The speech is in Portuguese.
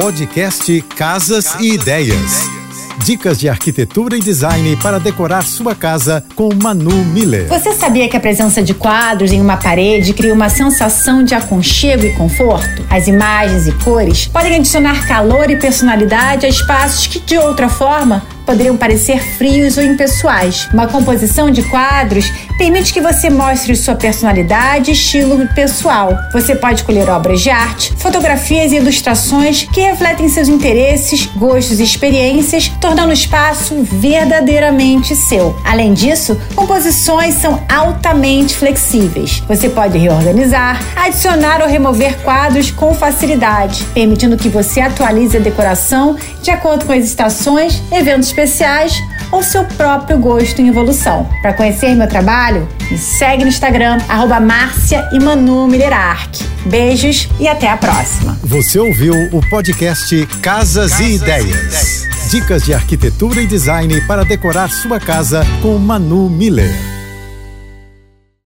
Podcast Casas e Ideias. Dicas de arquitetura e design para decorar sua casa com Manu Miller. Você sabia que a presença de quadros em uma parede cria uma sensação de aconchego e conforto? As imagens e cores podem adicionar calor e personalidade a espaços que, de outra forma, poderiam parecer frios ou impessoais. Uma composição de quadros permite que você mostre sua personalidade e estilo pessoal. Você pode escolher obras de arte, fotografias e ilustrações que refletem seus interesses, gostos e experiências, tornando o espaço verdadeiramente seu. Além disso, composições são altamente flexíveis. Você pode reorganizar, adicionar ou remover quadros com facilidade, permitindo que você atualize a decoração de acordo com as estações, eventos especiais ou seu próprio gosto em evolução. Para conhecer meu trabalho, me segue no Instagram, arroba Márcia e Manu Millerark. Beijos e até a próxima. Você ouviu o podcast Casas, Casas e, ideias. e Ideias. Dicas de arquitetura e design para decorar sua casa com Manu Miller.